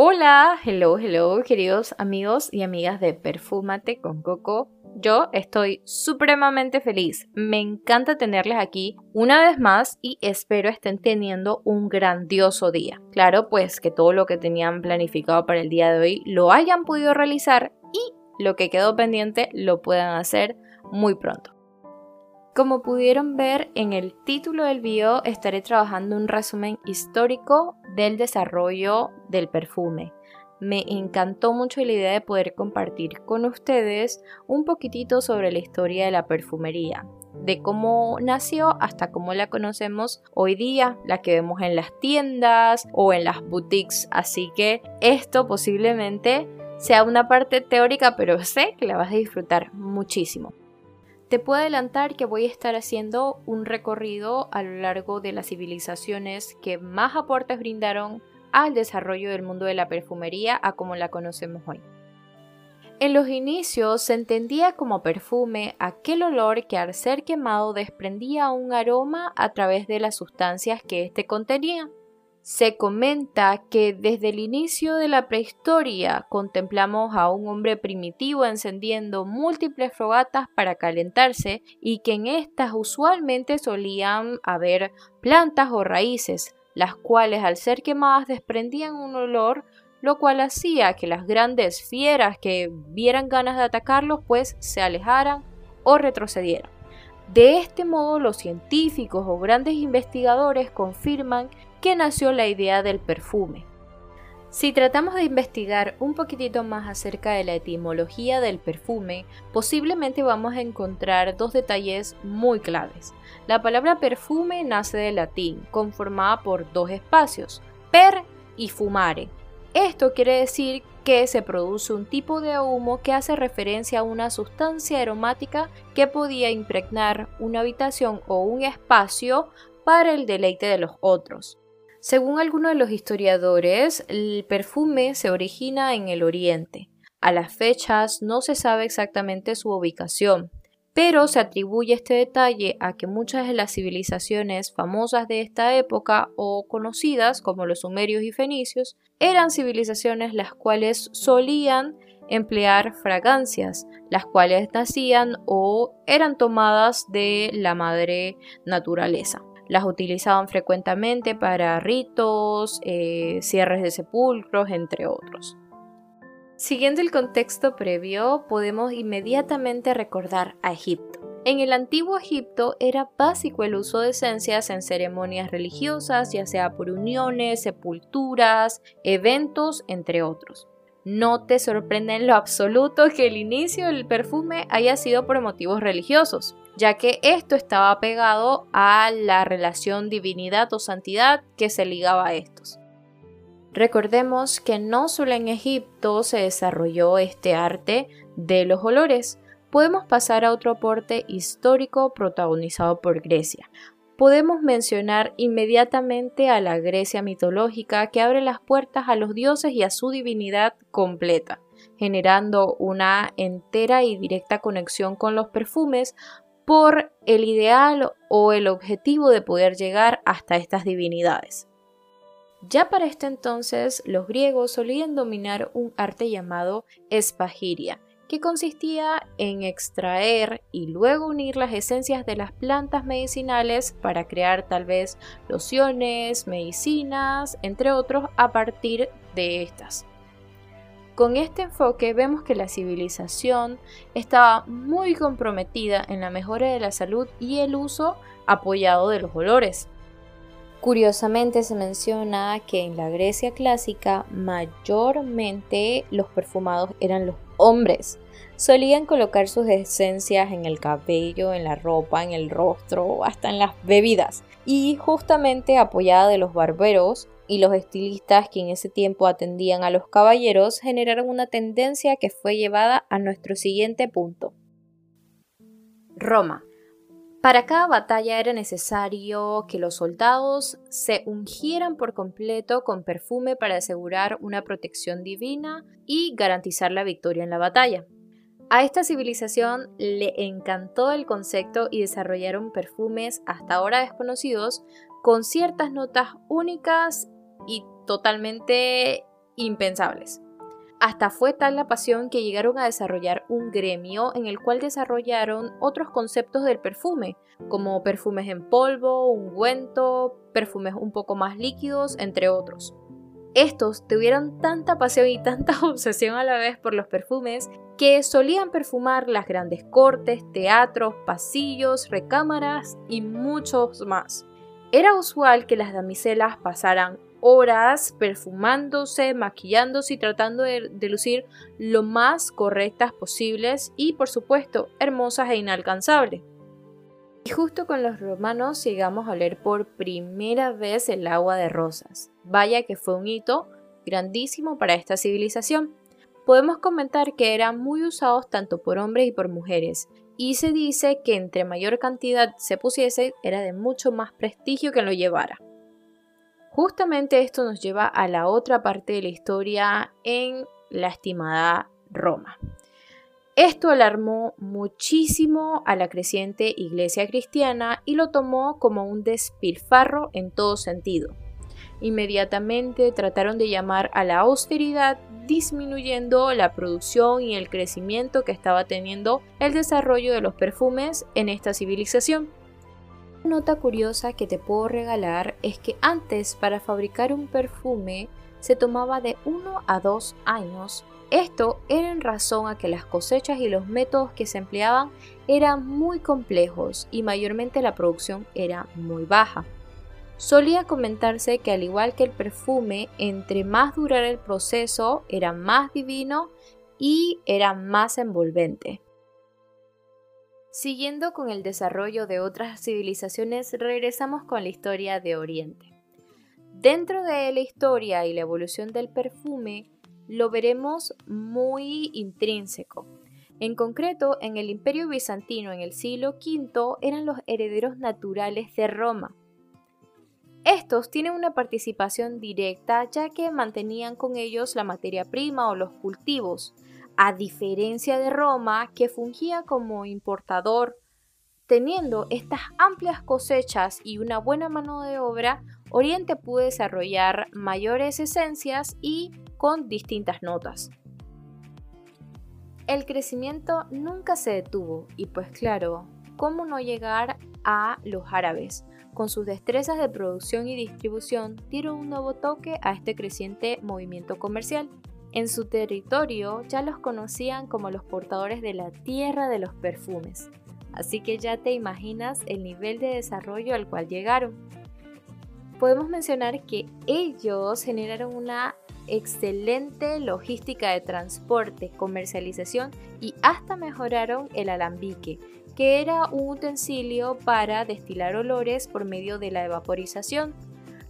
Hola, hello, hello, queridos amigos y amigas de Perfúmate con Coco. Yo estoy supremamente feliz. Me encanta tenerles aquí una vez más y espero estén teniendo un grandioso día. Claro, pues que todo lo que tenían planificado para el día de hoy lo hayan podido realizar y lo que quedó pendiente lo puedan hacer muy pronto. Como pudieron ver en el título del video, estaré trabajando un resumen histórico del desarrollo del perfume. Me encantó mucho la idea de poder compartir con ustedes un poquitito sobre la historia de la perfumería, de cómo nació hasta cómo la conocemos hoy día, la que vemos en las tiendas o en las boutiques. Así que esto posiblemente sea una parte teórica, pero sé que la vas a disfrutar muchísimo. Te puedo adelantar que voy a estar haciendo un recorrido a lo largo de las civilizaciones que más aportes brindaron al desarrollo del mundo de la perfumería a como la conocemos hoy. En los inicios se entendía como perfume aquel olor que al ser quemado desprendía un aroma a través de las sustancias que éste contenía. Se comenta que desde el inicio de la prehistoria contemplamos a un hombre primitivo encendiendo múltiples fogatas para calentarse y que en estas usualmente solían haber plantas o raíces, las cuales al ser quemadas desprendían un olor lo cual hacía que las grandes fieras que vieran ganas de atacarlos pues se alejaran o retrocedieran. De este modo los científicos o grandes investigadores confirman que nació la idea del perfume. Si tratamos de investigar un poquitito más acerca de la etimología del perfume, posiblemente vamos a encontrar dos detalles muy claves. La palabra perfume nace del latín, conformada por dos espacios, per y fumare. Esto quiere decir que se produce un tipo de humo que hace referencia a una sustancia aromática que podía impregnar una habitación o un espacio para el deleite de los otros. Según algunos de los historiadores, el perfume se origina en el Oriente. A las fechas no se sabe exactamente su ubicación, pero se atribuye este detalle a que muchas de las civilizaciones famosas de esta época o conocidas como los sumerios y fenicios eran civilizaciones las cuales solían emplear fragancias, las cuales nacían o eran tomadas de la madre naturaleza. Las utilizaban frecuentemente para ritos, eh, cierres de sepulcros, entre otros. Siguiendo el contexto previo, podemos inmediatamente recordar a Egipto. En el antiguo Egipto era básico el uso de esencias en ceremonias religiosas, ya sea por uniones, sepulturas, eventos, entre otros. No te sorprende en lo absoluto que el inicio del perfume haya sido por motivos religiosos ya que esto estaba pegado a la relación divinidad o santidad que se ligaba a estos. Recordemos que no solo en Egipto se desarrolló este arte de los olores, podemos pasar a otro aporte histórico protagonizado por Grecia. Podemos mencionar inmediatamente a la Grecia mitológica que abre las puertas a los dioses y a su divinidad completa, generando una entera y directa conexión con los perfumes por el ideal o el objetivo de poder llegar hasta estas divinidades. Ya para este entonces, los griegos solían dominar un arte llamado espagiria, que consistía en extraer y luego unir las esencias de las plantas medicinales para crear tal vez lociones, medicinas, entre otros, a partir de estas. Con este enfoque vemos que la civilización estaba muy comprometida en la mejora de la salud y el uso apoyado de los olores. Curiosamente se menciona que en la Grecia clásica mayormente los perfumados eran los hombres. Solían colocar sus esencias en el cabello, en la ropa, en el rostro, hasta en las bebidas. Y justamente apoyada de los barberos, y los estilistas que en ese tiempo atendían a los caballeros generaron una tendencia que fue llevada a nuestro siguiente punto. Roma. Para cada batalla era necesario que los soldados se ungieran por completo con perfume para asegurar una protección divina y garantizar la victoria en la batalla. A esta civilización le encantó el concepto y desarrollaron perfumes hasta ahora desconocidos con ciertas notas únicas y totalmente impensables. Hasta fue tal la pasión que llegaron a desarrollar un gremio en el cual desarrollaron otros conceptos del perfume, como perfumes en polvo, ungüento, perfumes un poco más líquidos, entre otros. Estos tuvieron tanta pasión y tanta obsesión a la vez por los perfumes que solían perfumar las grandes cortes, teatros, pasillos, recámaras y muchos más. Era usual que las damiselas pasaran horas perfumándose, maquillándose y tratando de, lucir lo más correctas posibles y por supuesto hermosas e inalcanzables. Y justo con los romanos llegamos a leer por primera vez el agua de rosas. Vaya que fue un hito grandísimo para esta civilización. Podemos comentar que eran muy usados tanto por hombres y por mujeres, y se dice que entre mayor cantidad se pusiese era de mucho más prestigio que lo llevara. Justamente esto nos lleva a la otra parte de la historia en la estimada Roma. Esto alarmó muchísimo a la creciente iglesia cristiana y lo tomó como un despilfarro en todo sentido. Inmediatamente trataron de llamar a la austeridad disminuyendo la producción y el crecimiento que estaba teniendo el desarrollo de los perfumes en esta civilización. Nota curiosa que te puedo regalar es que antes para fabricar un perfume se tomaba de 1 a 2 años. Esto era en razón a que las cosechas y los métodos que se empleaban eran muy complejos y mayormente la producción era muy baja. Solía comentarse que al igual que el perfume, entre más durara el proceso, era más divino y era más envolvente. Siguiendo con el desarrollo de otras civilizaciones, regresamos con la historia de Oriente. Dentro de la historia y la evolución del perfume, lo veremos muy intrínseco. En concreto, en el Imperio Bizantino en el siglo V eran los herederos naturales de Roma estos tienen una participación directa ya que mantenían con ellos la materia prima o los cultivos, a diferencia de Roma que fungía como importador. Teniendo estas amplias cosechas y una buena mano de obra, Oriente pudo desarrollar mayores esencias y con distintas notas. El crecimiento nunca se detuvo y pues claro, ¿cómo no llegar a los árabes? con sus destrezas de producción y distribución, dieron un nuevo toque a este creciente movimiento comercial. En su territorio ya los conocían como los portadores de la tierra de los perfumes, así que ya te imaginas el nivel de desarrollo al cual llegaron. Podemos mencionar que ellos generaron una excelente logística de transporte, comercialización y hasta mejoraron el alambique, que era un utensilio para destilar olores por medio de la evaporización,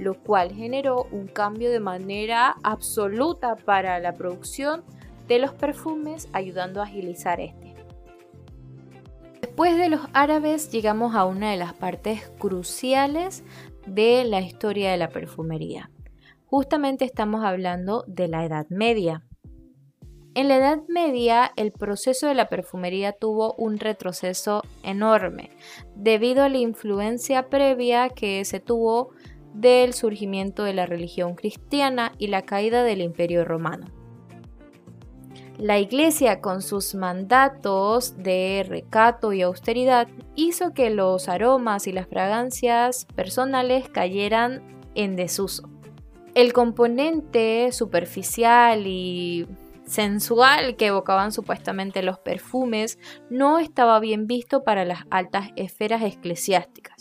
lo cual generó un cambio de manera absoluta para la producción de los perfumes, ayudando a agilizar este. Después de los árabes llegamos a una de las partes cruciales de la historia de la perfumería. Justamente estamos hablando de la Edad Media. En la Edad Media, el proceso de la perfumería tuvo un retroceso enorme, debido a la influencia previa que se tuvo del surgimiento de la religión cristiana y la caída del imperio romano. La iglesia con sus mandatos de recato y austeridad hizo que los aromas y las fragancias personales cayeran en desuso. El componente superficial y sensual que evocaban supuestamente los perfumes no estaba bien visto para las altas esferas eclesiásticas.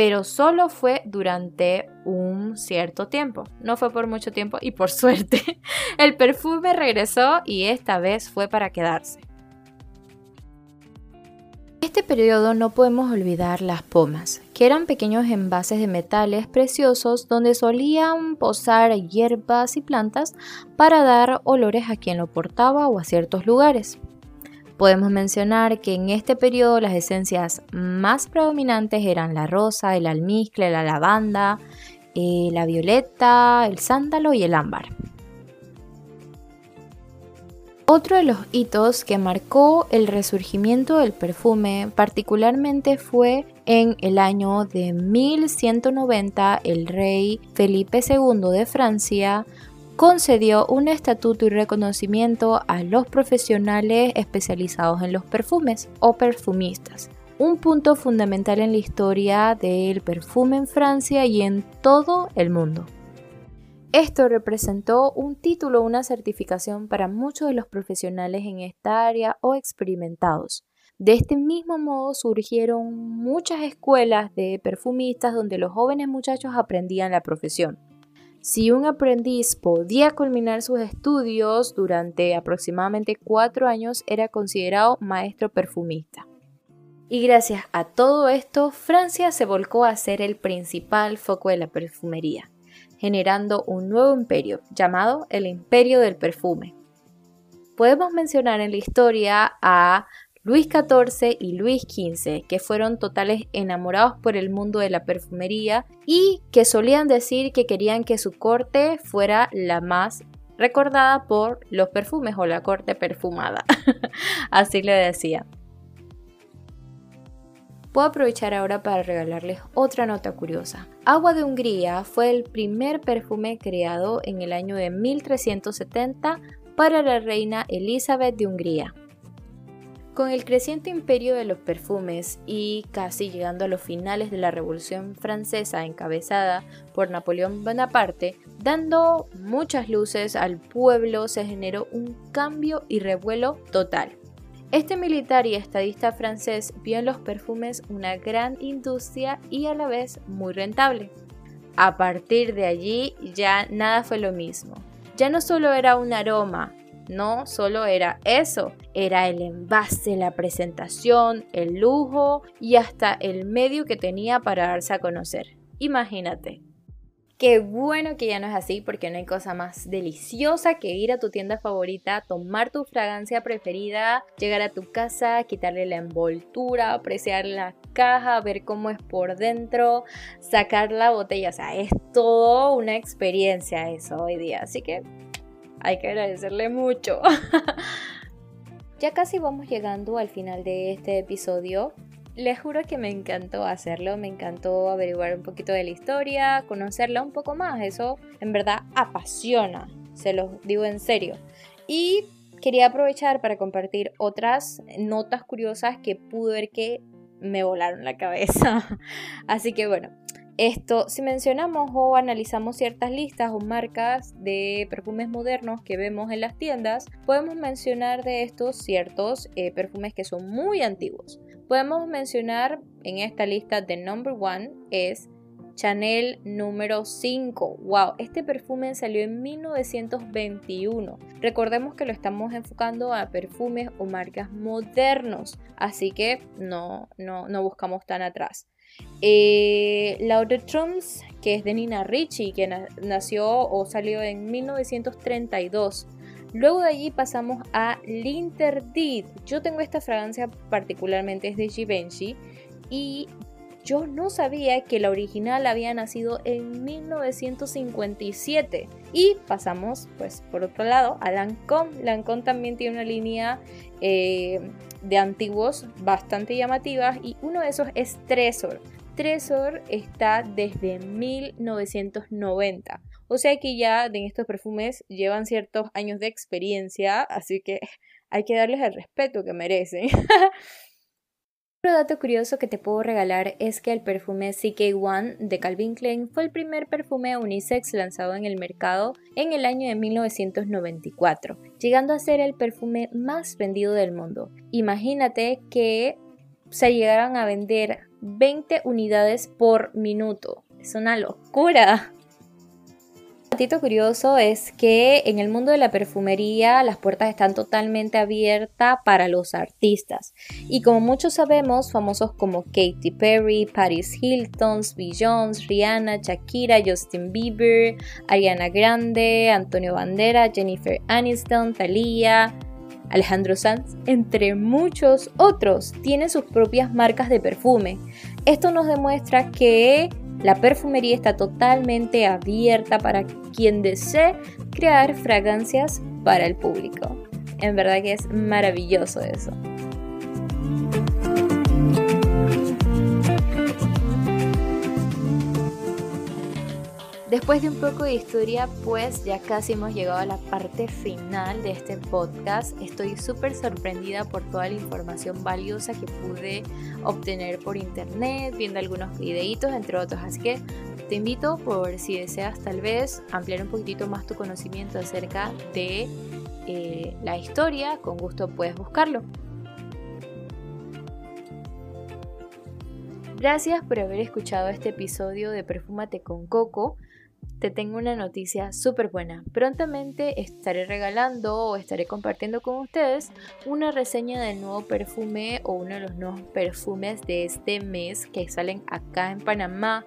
Pero solo fue durante un cierto tiempo, no fue por mucho tiempo y por suerte el perfume regresó y esta vez fue para quedarse este periodo no podemos olvidar las pomas, que eran pequeños envases de metales preciosos donde solían posar hierbas y plantas para dar olores a quien lo portaba o a ciertos lugares. Podemos mencionar que en este periodo las esencias más predominantes eran la rosa, el almizcle, la lavanda, eh, la violeta, el sándalo y el ámbar. Otro de los hitos que marcó el resurgimiento del perfume particularmente fue en el año de 1190 el rey Felipe II de Francia concedió un estatuto y reconocimiento a los profesionales especializados en los perfumes o perfumistas, un punto fundamental en la historia del perfume en Francia y en todo el mundo. Esto representó un título una certificación para muchos de los profesionales en esta área o experimentados. De este mismo modo surgieron muchas escuelas de perfumistas donde los jóvenes muchachos aprendían la profesión. Si un aprendiz podía culminar sus estudios durante aproximadamente cuatro años, era considerado maestro perfumista. Y gracias a todo esto, Francia se volcó a ser el principal foco de la perfumería generando un nuevo imperio llamado el Imperio del Perfume. Podemos mencionar en la historia a Luis XIV y Luis XV, que fueron totales enamorados por el mundo de la perfumería y que solían decir que querían que su corte fuera la más recordada por los perfumes o la corte perfumada. Así le decía. Puedo aprovechar ahora para regalarles otra nota curiosa. Agua de Hungría fue el primer perfume creado en el año de 1370 para la reina Elizabeth de Hungría. Con el creciente imperio de los perfumes y casi llegando a los finales de la Revolución Francesa encabezada por Napoleón Bonaparte, dando muchas luces al pueblo, se generó un cambio y revuelo total. Este militar y estadista francés vio en los perfumes una gran industria y a la vez muy rentable. A partir de allí ya nada fue lo mismo. Ya no solo era un aroma, no solo era eso, era el envase, la presentación, el lujo y hasta el medio que tenía para darse a conocer. Imagínate, Qué bueno que ya no es así porque no hay cosa más deliciosa que ir a tu tienda favorita, tomar tu fragancia preferida, llegar a tu casa, quitarle la envoltura, apreciar la caja, ver cómo es por dentro, sacar la botella. O sea, es todo una experiencia eso hoy día. Así que hay que agradecerle mucho. ya casi vamos llegando al final de este episodio. Les juro que me encantó hacerlo, me encantó averiguar un poquito de la historia, conocerla un poco más, eso en verdad apasiona, se los digo en serio. Y quería aprovechar para compartir otras notas curiosas que pude ver que me volaron la cabeza. Así que bueno, esto, si mencionamos o analizamos ciertas listas o marcas de perfumes modernos que vemos en las tiendas, podemos mencionar de estos ciertos eh, perfumes que son muy antiguos. Podemos mencionar en esta lista de number one es Chanel número 5. Wow, este perfume salió en 1921. Recordemos que lo estamos enfocando a perfumes o marcas modernos, así que no, no, no buscamos tan atrás. Eh, la de Trumps, que es de Nina Ricci, que nació o salió en 1932. Luego de allí pasamos a L'Interdit. Yo tengo esta fragancia particularmente, es de Givenchy. Y yo no sabía que la original había nacido en 1957. Y pasamos, pues, por otro lado, a Lancôme. Lancôme también tiene una línea eh, de antiguos bastante llamativas. Y uno de esos es Tresor. Tresor está desde 1990. O sea que ya en estos perfumes llevan ciertos años de experiencia, así que hay que darles el respeto que merecen. Otro dato curioso que te puedo regalar es que el perfume CK1 de Calvin Klein fue el primer perfume unisex lanzado en el mercado en el año de 1994, llegando a ser el perfume más vendido del mundo. Imagínate que se llegaran a vender 20 unidades por minuto. Es una locura datito curioso es que en el mundo de la perfumería las puertas están totalmente abiertas para los artistas. Y como muchos sabemos, famosos como Katy Perry, Paris Hilton, Beyoncé, Rihanna, Shakira, Justin Bieber, Ariana Grande, Antonio Bandera, Jennifer Aniston, Thalía, Alejandro Sanz, entre muchos otros, tienen sus propias marcas de perfume. Esto nos demuestra que la perfumería está totalmente abierta para quien desee crear fragancias para el público. En verdad que es maravilloso eso. Después de un poco de historia, pues ya casi hemos llegado a la parte final de este podcast. Estoy súper sorprendida por toda la información valiosa que pude obtener por internet, viendo algunos videitos, entre otros. Así que te invito por si deseas tal vez ampliar un poquitito más tu conocimiento acerca de eh, la historia, con gusto puedes buscarlo. Gracias por haber escuchado este episodio de Perfúmate con Coco te tengo una noticia súper buena. Prontamente estaré regalando o estaré compartiendo con ustedes una reseña del nuevo perfume o uno de los nuevos perfumes de este mes que salen acá en Panamá.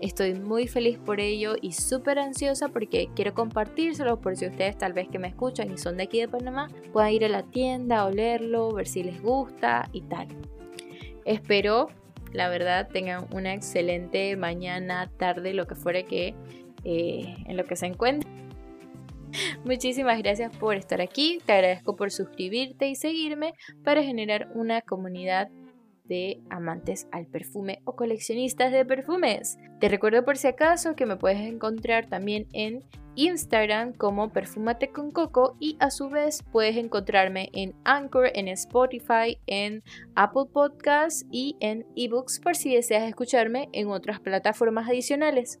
Estoy muy feliz por ello y súper ansiosa porque quiero compartírselo por si ustedes tal vez que me escuchan y son de aquí de Panamá puedan ir a la tienda, olerlo, ver si les gusta y tal. Espero, la verdad, tengan una excelente mañana, tarde, lo que fuera que eh, en lo que se encuentra. Muchísimas gracias por estar aquí, te agradezco por suscribirte y seguirme para generar una comunidad de amantes al perfume o coleccionistas de perfumes. Te recuerdo por si acaso que me puedes encontrar también en Instagram como Perfúmate con Coco y a su vez puedes encontrarme en Anchor, en Spotify, en Apple Podcasts y en eBooks por si deseas escucharme en otras plataformas adicionales.